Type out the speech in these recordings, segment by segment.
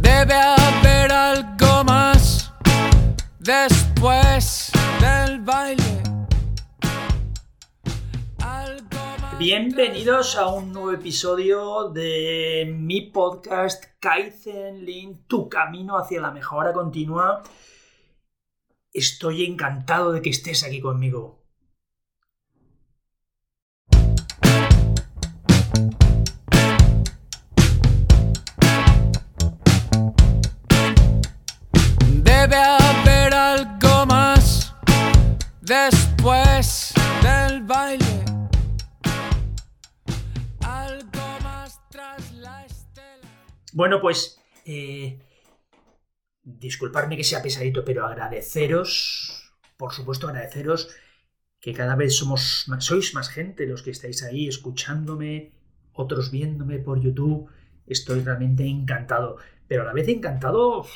Debe haber algo más después del baile. Bienvenidos a un nuevo episodio de mi podcast Kaizen Lean, tu camino hacia la mejora continua. Estoy encantado de que estés aquí conmigo. Debe haber algo más después del baile. Algo más tras la estela. Bueno, pues eh, disculparme que sea pesadito, pero agradeceros, por supuesto agradeceros que cada vez somos sois más gente los que estáis ahí escuchándome, otros viéndome por YouTube. Estoy realmente encantado, pero a la vez encantado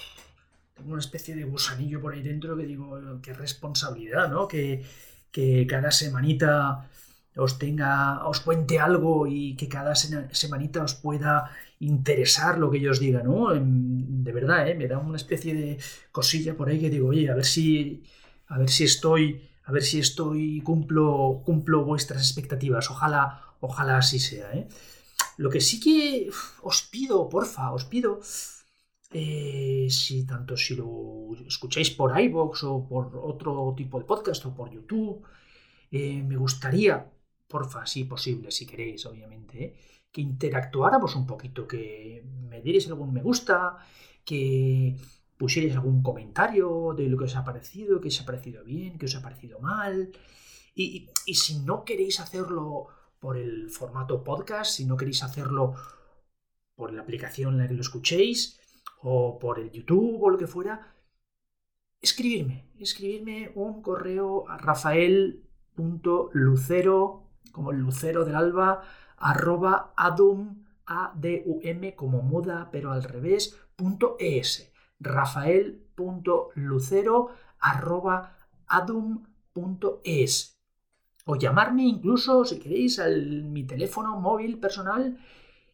tengo una especie de gusanillo por ahí dentro que digo, qué responsabilidad, ¿no? Que, que cada semanita os tenga, os cuente algo y que cada semanita os pueda interesar lo que yo os diga, ¿no? Em, De verdad, ¿eh? Me da una especie de cosilla por ahí que digo, oye, a ver si, a ver si estoy, a ver si estoy, cumplo, cumplo vuestras expectativas. Ojalá, ojalá así sea, ¿eh? Lo que sí que os pido, porfa, os pido, eh, si tanto si lo escucháis por iVoox o por otro tipo de podcast o por YouTube, eh, me gustaría, porfa, si posible, si queréis, obviamente, que interactuáramos un poquito, que me dierais algún me gusta, que pusierais algún comentario de lo que os ha parecido, que os ha parecido bien, que os ha parecido mal. Y, si no queréis hacerlo por el formato podcast, si no queréis hacerlo por la aplicación en la que lo escuchéis, o por el YouTube o lo que fuera, escribirme, escribirme un correo a rafael.lucero, como el lucero del alba, arroba adum, A-D-U-M, como muda, pero al revés, punto es. Rafael.lucero, arroba adum.es. O llamarme incluso, si queréis, al mi teléfono móvil personal,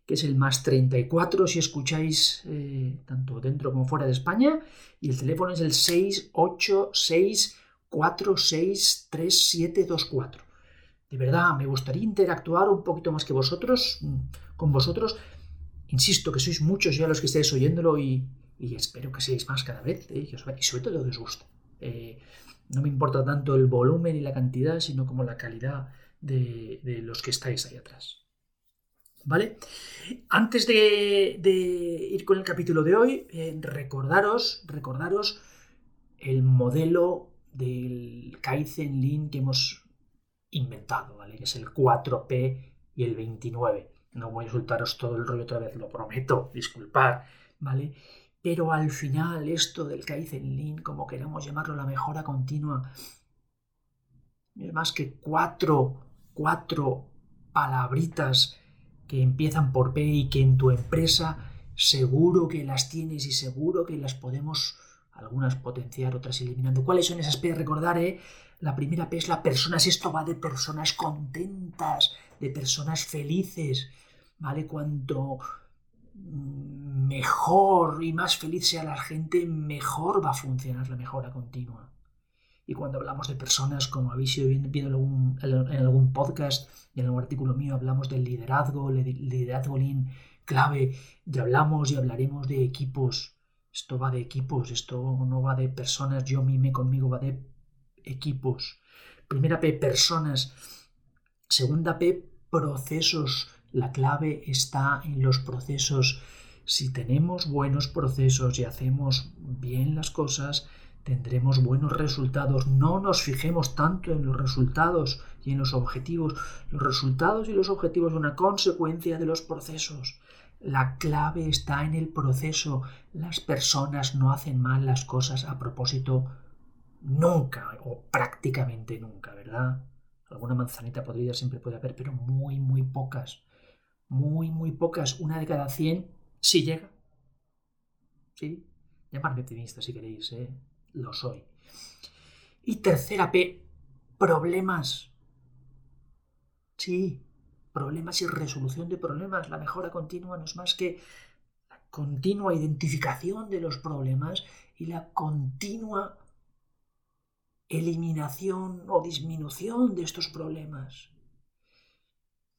que es el más 34 si escucháis eh, tanto dentro como fuera de España, y el teléfono es el 686463724. De verdad, me gustaría interactuar un poquito más que vosotros, mm, con vosotros. Insisto que sois muchos ya los que estáis oyéndolo y, y espero que seáis más cada vez, eh, y sobre todo que os guste. Eh, no me importa tanto el volumen y la cantidad, sino como la calidad de, los que estáis ahí atrás. ¿Vale? Antes de, de ir con el capítulo de hoy, eh, recordaros, recordaros el modelo del Kaizen Lean que hemos inventado, ¿vale? Que es el 4P y el 29. No voy a soltaros todo el rollo otra vez, lo prometo, disculpar, ¿vale? Pero al final esto del Kaizen Lean, como queramos llamarlo, la mejora continua, es más que cuatro, cuatro palabritas que empiezan por P y que en tu empresa seguro que las tienes y seguro que las podemos algunas potenciar, otras eliminando. ¿Cuáles son esas P? Recordar, ¿eh? La primera P es la personas. Esto va de personas contentas, de personas felices, ¿vale? Cuanto mejor y más feliz sea la gente, mejor va a funcionar la mejora continua. Y cuando hablamos de personas, como habéis ido viendo en algún, podcast y en algún artículo mío, hablamos del liderazgo, liderazgo lean clave, y hablamos y hablaremos de equipos. Esto va de equipos, esto no va de personas, yo mime conmigo, va de equipos. Primera P, personas. Segunda P, procesos. La clave está en los procesos. Si tenemos buenos procesos y hacemos bien las cosas, tendremos buenos resultados. No nos fijemos tanto en los resultados y en los objetivos. Los resultados y los objetivos son una consecuencia de los procesos. La clave está en el proceso. Las personas no hacen mal las cosas a propósito nunca o prácticamente nunca, ¿verdad? Alguna manzanita podrida siempre puede haber, pero muy, muy pocas. Muy, muy pocas. Una de cada cien sí llega. Sí. Llamarme optimista si queréis, ¿eh? Lo soy. Y tercera P, problemas. Sí, problemas y resolución de problemas. La mejora continua no es más que la continua identificación de los problemas y la continua eliminación o disminución de estos problemas.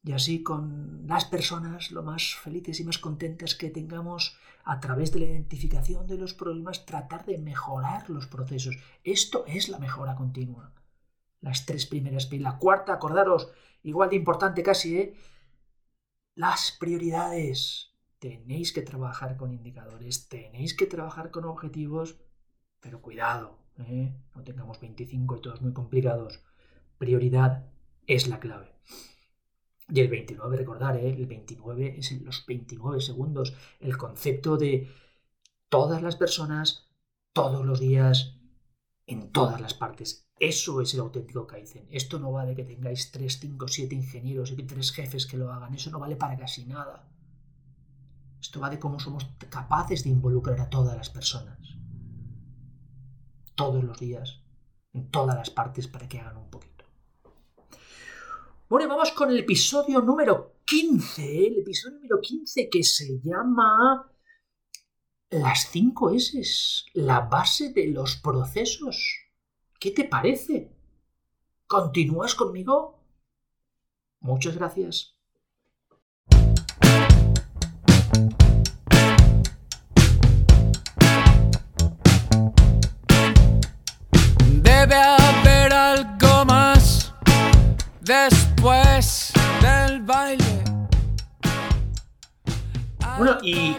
Y así con las personas lo más felices y más contentas que tengamos a través de la identificación de los problemas, tratar de mejorar los procesos. Esto es la mejora continua. Las tres primeras, la cuarta, acordaros, igual de importante casi, ¿eh? Las prioridades. Tenéis que trabajar con indicadores, tenéis que trabajar con objetivos, pero cuidado, ¿eh? no tengamos 25 y todos muy complicados. Prioridad es la clave. Y el 29, recordar, ¿eh? el 29 es en los 29 segundos. El concepto de todas las personas, todos los días, en todas las partes. Eso es el auténtico Kaizen. Esto no vale que tengáis 3, 5, 7 ingenieros y 3 jefes que lo hagan. Eso no vale para casi nada. Esto va de cómo somos capaces de involucrar a todas las personas. Todos los días, en todas las partes, para que hagan un poquito. Bueno, vamos con el episodio número 15. El episodio número 15 que se llama las 5 S, la base de los procesos. ¿Qué te parece? ¿Continúas conmigo? Muchas gracias. Debe haber algo más después del baile. Bueno, y, y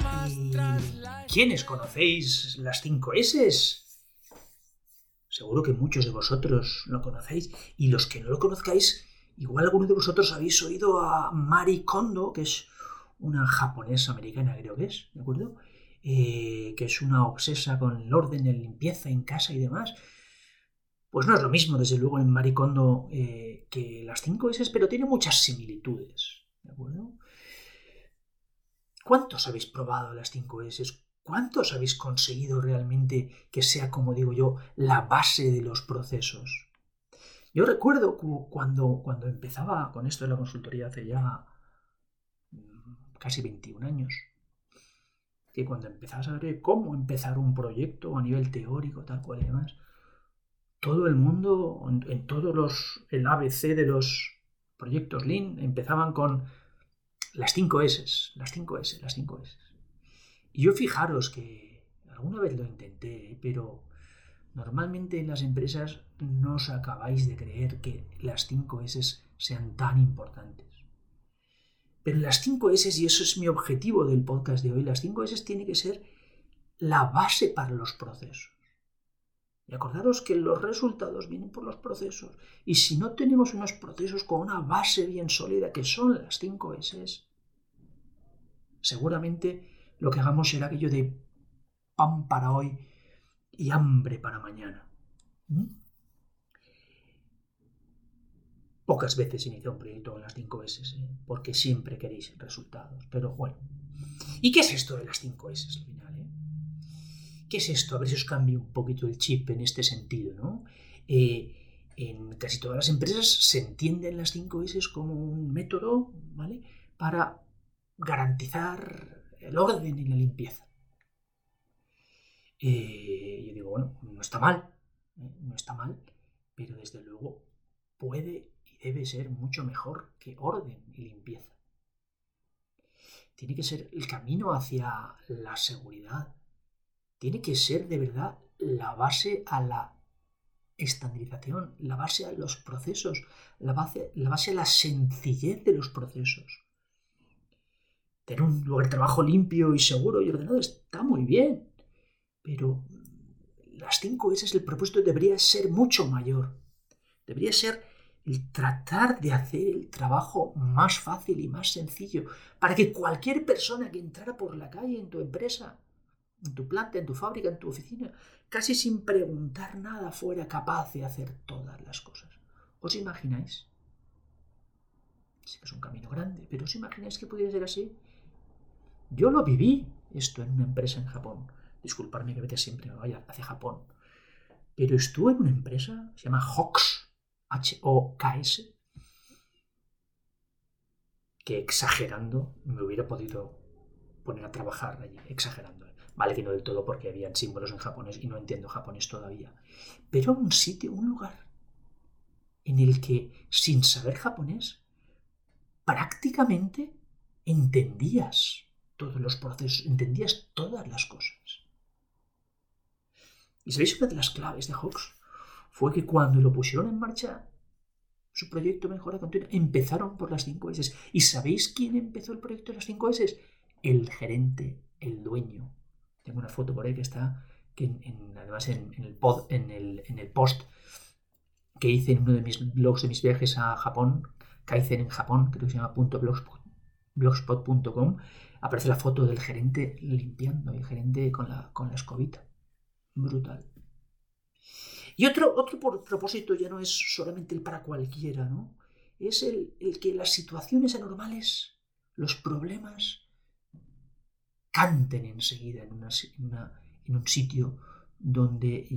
¿quiénes conocéis las 5 S? Seguro que muchos de vosotros lo conocéis y los que no lo conozcáis, igual alguno de vosotros habéis oído a Mari Kondo, que es una japonesa americana, creo que es, ¿de acuerdo? Eh, que es una obsesa con el orden, la limpieza en casa y demás. Pues no es lo mismo, desde luego, en Mari Kondo eh, las 5 S, pero tiene muchas similitudes, ¿de acuerdo? ¿Cuántos habéis probado las 5 S? ¿Cuántos habéis conseguido realmente que sea, como digo yo, la base de los procesos? Yo recuerdo cuando, cuando empezaba con esto de la consultoría hace ya mm, casi 21 años, que cuando empezabas a ver cómo empezar un proyecto a nivel teórico, tal cual y demás, todo el mundo, en, todos los, el ABC de los proyectos Lean, empezaban con las 5 S, las 5 S, las 5 S. Y yo fijaros que alguna vez lo intenté, pero normalmente en las empresas no os acabáis de creer que las 5 S sean tan importantes. Pero las 5 S, y eso es mi objetivo del podcast de hoy, las 5 S tiene que ser la base para los procesos. Y acordaros que los resultados vienen por los procesos. Y si no tenemos unos procesos con una base bien sólida, que son las 5 S, seguramente lo que hagamos será aquello de pan para hoy y hambre para mañana. ¿Mm? Pocas veces inicia un proyecto con las 5 S, ¿eh? porque siempre queréis resultados. Pero bueno. ¿Y qué es esto de las 5 S al final? Eh? ¿Qué es esto? A ver si os cambio un poquito el chip en este sentido, ¿no? Eh, en casi todas las empresas se entienden las 5 S como un método, ¿vale? Para garantizar el orden y la limpieza. Eh, yo digo, bueno, no está mal, ¿eh? no está mal, pero desde luego puede y debe ser mucho mejor que orden y limpieza. Tiene que ser el camino hacia la seguridad. Tiene que ser de verdad la base a la estandarización, la base a los procesos, la base, la base a la sencillez de los procesos tener un lugar de trabajo limpio y seguro y ordenado está muy bien, pero las 5 S, el propósito debería ser mucho mayor. Debería ser el tratar de hacer el trabajo más fácil y más sencillo para que cualquier persona que entrara por la calle en tu empresa, en tu planta, en tu fábrica, en tu oficina, casi sin preguntar nada, fuera capaz de hacer todas las cosas. ¿Os imagináis? Sé que es un camino grande, pero ¿os imagináis que pudiera ser así? Yo lo viví esto en una empresa en Japón. Disculparme que vete siempre me vaya hacia Japón. Pero estuve en una empresa, se llama HOKS, H-O-K-S, que exagerando me hubiera podido poner a trabajar allí, exagerando. Vale que no del todo porque habían símbolos en japonés y no entiendo japonés todavía. Pero un sitio, un lugar en el que sin saber japonés prácticamente entendías todos los procesos, entendías todas las cosas. ¿Y sabéis una de las claves de Hawks? Fue que cuando lo pusieron en marcha, su proyecto Mejora Continua, empezaron por las 5 S. ¿Y sabéis quién empezó el proyecto de las 5 S? El gerente, el dueño. Tengo una foto por ahí que está, que además en, el pod, en, el, en el post que hice en uno de mis blogs de mis viajes a Japón, Kaizen en Japón, creo que se llama blogspot.com, aparece la foto del gerente limpiando, el gerente con la, con la escobita. Brutal. Y otro, otro propósito ya no es solamente el para cualquiera, ¿no? Es el, que las situaciones anormales, los problemas, canten enseguida en, en, un sitio donde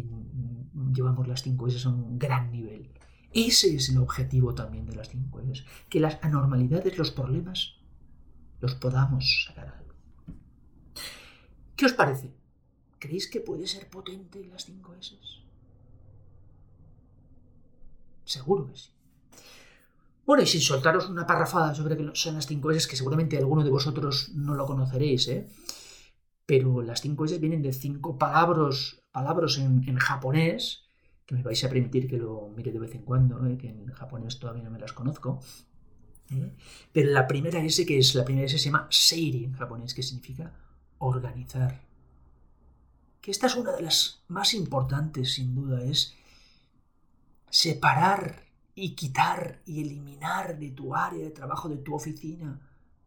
llevamos las cinco S a un gran nivel. Ese es el objetivo también de las cinco S, que las anormalidades, los problemas, los podamos sacar algo. ¿Qué os parece? ¿Creéis que puede ser potente las cinco S? Seguro que sí. Bueno, y sin soltaros una parrafada sobre que son las cinco S, que seguramente alguno de vosotros no lo conoceréis, ¿eh? pero las cinco S vienen de cinco palabras, palabras en, japonés, que me vais a permitir que lo mire de vez en cuando, ¿eh? que en japonés todavía no me las conozco. ¿eh? Pero la primera S, que es la primera S, se llama Seiri en japonés, que significa organizar. Que esta es una de las más importantes, sin duda, es separar y quitar y eliminar de tu área de trabajo, de tu oficina,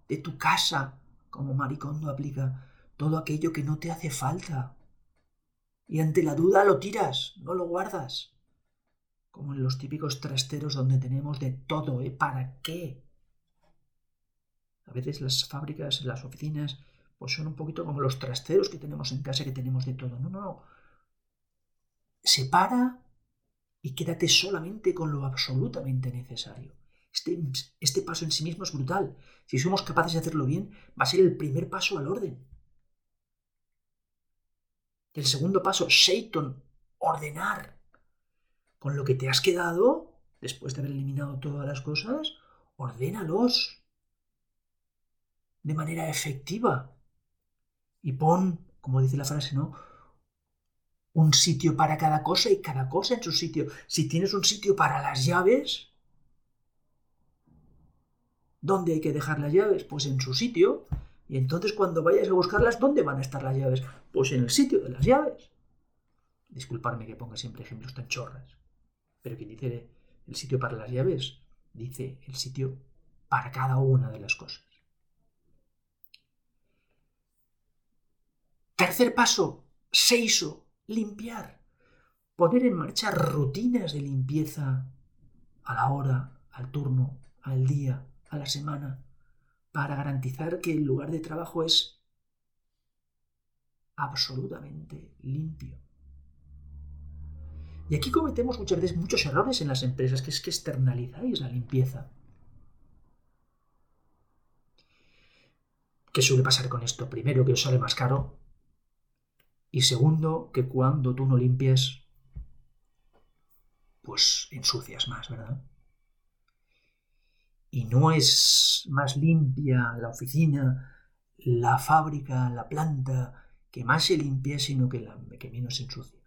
de tu casa, como Maricondo aplica, todo aquello que no te hace falta. Y ante la duda lo tiras, no lo guardas. Como en los típicos trasteros donde tenemos de todo, ¿eh? ¿Para qué? A veces las fábricas, las oficinas, pues son un poquito como los trasteros que tenemos en casa, que tenemos de todo. No, no, no. Separa y quédate solamente con lo absolutamente necesario. Este, este, paso en sí mismo es brutal. Si somos capaces de hacerlo bien, va a ser el primer paso al orden. El segundo paso, Shaiton, ordenar. Con lo que te has quedado, después de haber eliminado todas las cosas, ordénalos de manera efectiva. Y pon, como dice la frase, ¿no? Un sitio para cada cosa y cada cosa en su sitio. Si tienes un sitio para las llaves, ¿dónde hay que dejar las llaves? Pues en su sitio. Y entonces cuando vayas a buscarlas, ¿dónde van a estar las llaves? Pues en el sitio de las llaves. Disculparme que ponga siempre ejemplos tan chorras. Pero quien dice el sitio para las llaves, dice el sitio para cada una de las cosas. Tercer paso, seiso, limpiar, poner en marcha rutinas de limpieza a la hora, al turno, al día, a la semana, para garantizar que el lugar de trabajo es absolutamente limpio. Y aquí cometemos muchas veces muchos errores en las empresas, que es que externalizáis la limpieza. ¿Qué suele pasar con esto? Primero, que os sale más caro y segundo, que cuando tú no limpias, pues ensucias más, ¿verdad? Y no es más limpia la oficina, la fábrica, la planta, que más se limpia, sino que, la, que menos se ensucia.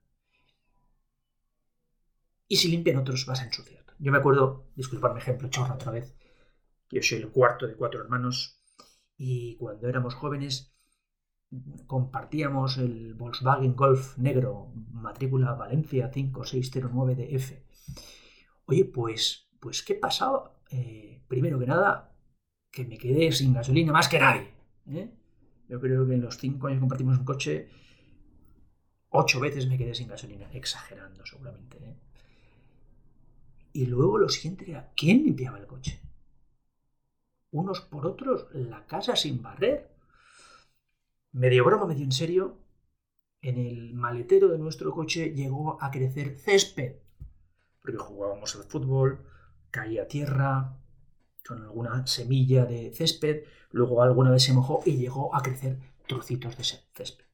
Y si limpian otros, vas a ensuciar. Yo me acuerdo, disculpadme ejemplo, chorra otra vez, que yo soy el cuarto de cuatro hermanos, y cuando éramos jóvenes compartíamos el Volkswagen Golf negro, matrícula Valencia 5609DF. Oye, pues, pues ¿qué pasaba? Eh, primero que nada, que me quedé sin gasolina más que nadie. ¿eh? Yo creo que en los cinco años que compartimos un coche, ocho veces me quedé sin gasolina, exagerando seguramente. ¿eh? Y luego lo siguiente era, ¿quién limpiaba el coche? Unos por otros, la casa sin barrer medio broma, medio en serio, en el maletero de nuestro coche llegó a crecer césped. Porque jugábamos al fútbol, caía tierra, con alguna semilla de césped, luego alguna vez se mojó y llegó a crecer trocitos de césped.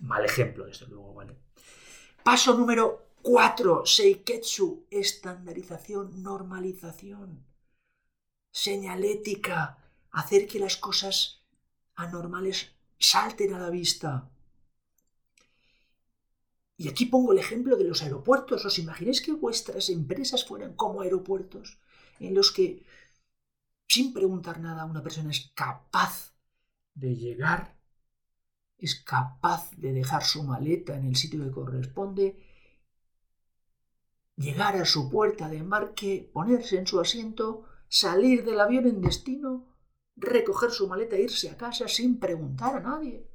Mal ejemplo, desde luego, ¿vale? Paso número 4, Seiketsu, estandarización, normalización, señalética, hacer que las cosas anormales salten a la vista. Y aquí pongo el ejemplo de los aeropuertos. ¿Os imagináis que vuestras empresas fueran como aeropuertos en los que, sin preguntar nada, una persona es capaz de llegar, es capaz de dejar su maleta en el sitio que corresponde, llegar a su puerta de embarque, ponerse en su asiento, salir del avión en destino, recoger su maleta e irse a casa sin preguntar a nadie.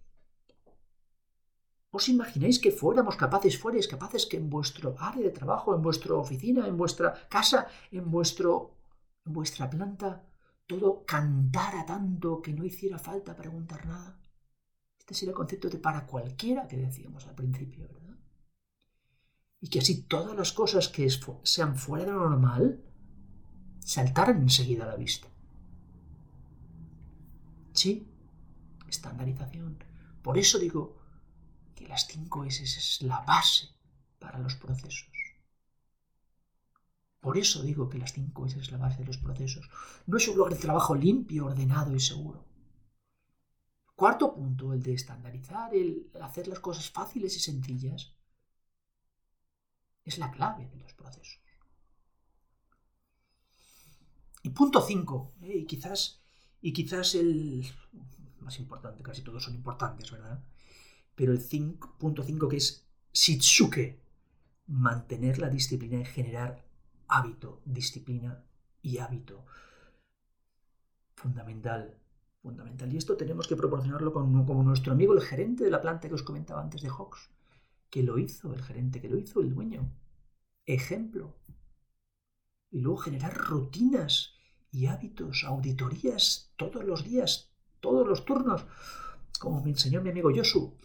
¿Os imagináis que fuéramos capaces, fuerais capaces que en vuestro área de trabajo, en vuestra oficina, en vuestra casa, en vuestro en vuestra planta, todo cantara tanto que no hiciera falta preguntar nada? Este sería el concepto de para cualquiera que decíamos al principio, ¿verdad? Y que así todas las cosas que sean fuera de lo normal saltaran enseguida a la vista. Sí, estandarización. Por eso digo, que las 5 S es la base para los procesos. Por eso digo que las 5 S es la base de los procesos. No es un lugar de trabajo limpio, ordenado y seguro. Cuarto punto, el de estandarizar, el hacer las cosas fáciles y sencillas, es la clave de los procesos. Y punto 5, eh, y, quizás, y quizás el más importante, casi todos son importantes, ¿verdad? pero el 5.5 que es Shitsuke, mantener la disciplina y generar hábito, disciplina y hábito. Fundamental, fundamental. Y esto tenemos que proporcionarlo con, como nuestro amigo, el gerente de la planta que os comentaba antes de Hawks, que lo hizo, el gerente que lo hizo, el dueño. Ejemplo. Y luego generar rutinas y hábitos, auditorías todos los días, todos los turnos, como me enseñó mi amigo Yosu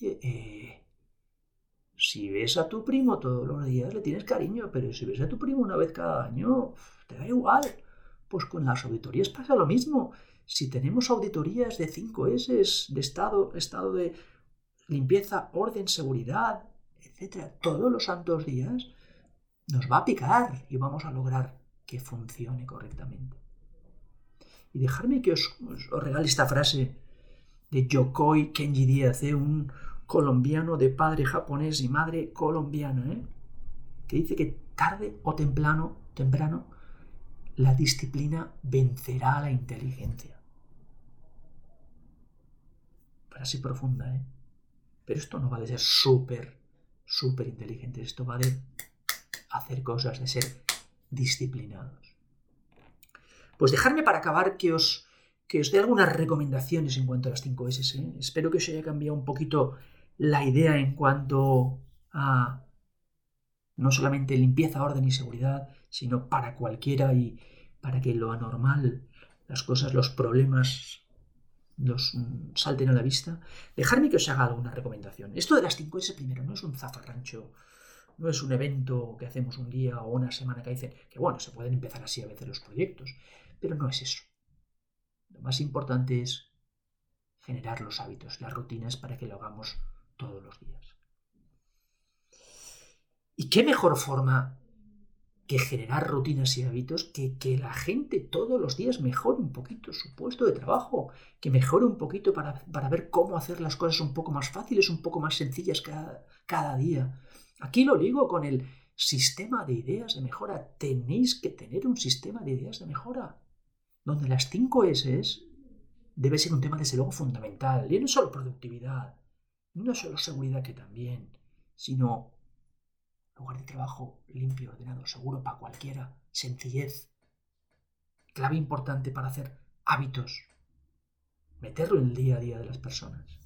eh, si ves a tu primo todos los días le tienes cariño, pero si ves a tu primo una vez cada año, te da igual. Pues con las auditorías pasa lo mismo. Si tenemos auditorías de 5 S, de estado, estado de limpieza, orden, seguridad, etcétera, todos los santos días, nos va a picar y vamos a lograr que funcione correctamente. Y dejarme que os, regale esta frase de Yokoi Kenji Díaz, ¿eh? un, colombiano de padre japonés y madre colombiana, ¿eh? que dice que tarde o temprano, temprano la disciplina vencerá a la inteligencia. Frase profunda, ¿eh? Pero esto no va de ser súper, súper inteligente, esto va de hacer cosas, de ser disciplinados. Pues dejarme para acabar que os, que os dé algunas recomendaciones en cuanto a las 5 S. ¿eh? Espero que os haya cambiado un poquito la idea en cuanto a no solamente limpieza, orden y seguridad, sino para cualquiera y para que lo anormal, las cosas, los problemas los mm, salten a la vista, dejarme que os haga alguna recomendación. Esto de las 5 S primero no es un zafarrancho, no es un evento que hacemos un día o una semana que dicen que bueno, se pueden empezar así a veces los proyectos, pero no es eso. Lo más importante es generar los hábitos, las rutinas para que lo hagamos todos los días. ¿Y qué mejor forma que generar rutinas y hábitos que que la gente todos los días mejore un poquito su puesto de trabajo, que mejore un poquito para, ver cómo hacer las cosas un poco más fáciles, un poco más sencillas cada, cada día? Aquí lo digo con el sistema de ideas de mejora. Tenéis que tener un sistema de ideas de mejora, donde las 5 S debe ser un tema desde luego fundamental. Y no solo productividad, no solo seguridad que también, sino lugar de trabajo limpio, ordenado, seguro para cualquiera, sencillez, clave importante para hacer hábitos, meterlo en el día a día de las personas.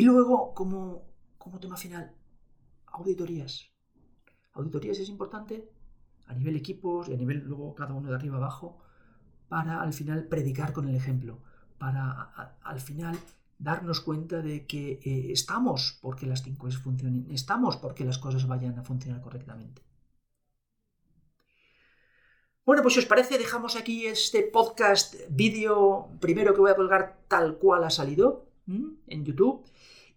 Y luego, como, como tema final, auditorías. Auditorías es importante a nivel equipos y a nivel luego cada uno de arriba abajo para al final predicar con el ejemplo para al final darnos cuenta de que eh, estamos porque las 5 S funcionen, estamos porque las cosas vayan a funcionar correctamente. Bueno, pues si os parece, dejamos aquí este podcast vídeo primero que voy a colgar tal cual ha salido en YouTube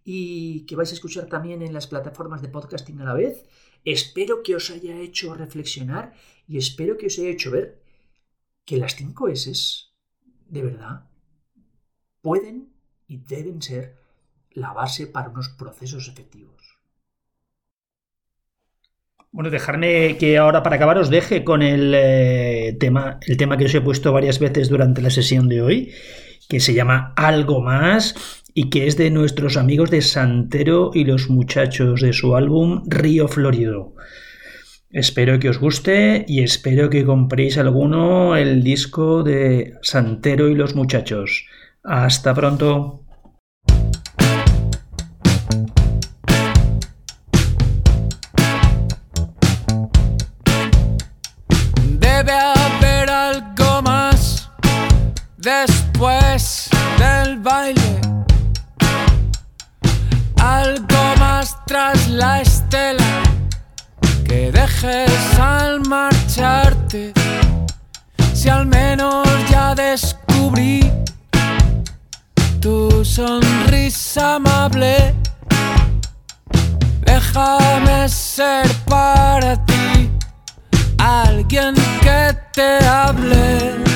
y que vais a escuchar también en las plataformas de podcasting a la vez. Espero que os haya hecho reflexionar y espero que os haya hecho ver que las 5 S, de verdad, pueden y deben ser la base para unos procesos efectivos. Bueno, dejarme que ahora para acabar os deje con el, eh, tema, el tema que os he puesto varias veces durante la sesión de hoy, que se llama Algo más y que es de nuestros amigos de Santero y los muchachos de su álbum Río Florido. Espero que os guste y espero que compréis alguno el disco de Santero y los muchachos. Hasta pronto. Debe haber algo más después tras la estela que dejes al marcharte. Si al menos ya descubrí tu sonrisa amable. Déjame ser para ti alguien que te hable.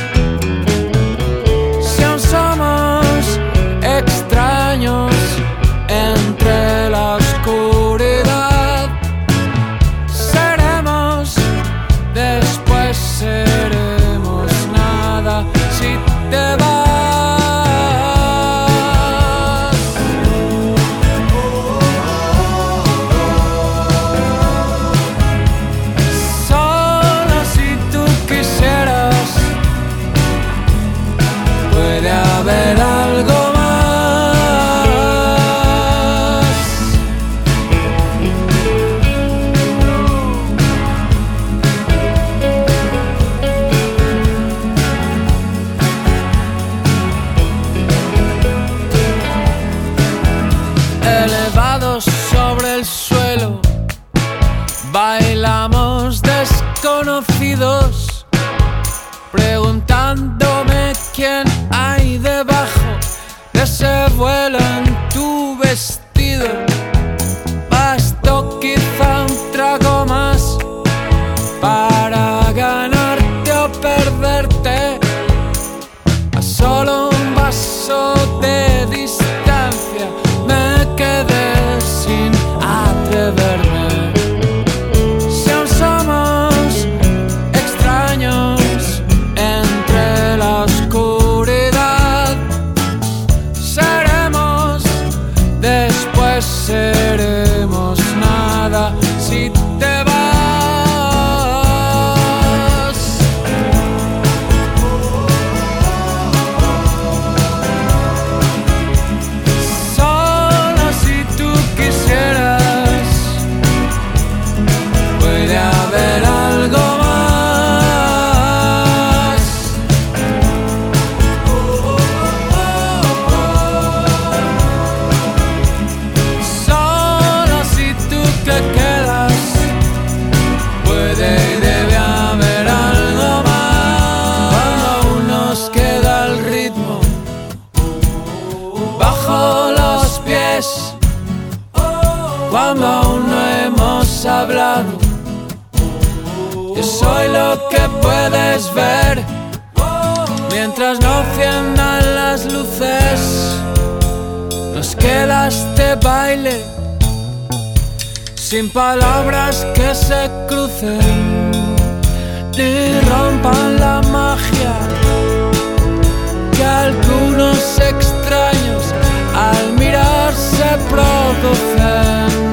Bailamos desconocidos, preguntándome quién hay debajo de ese vuelo en tu vestido. Mientras no enciendan las luces. Nos queda este baile sin palabras que se crucen ni rompan la magia que algunos extraños al mirarse producen.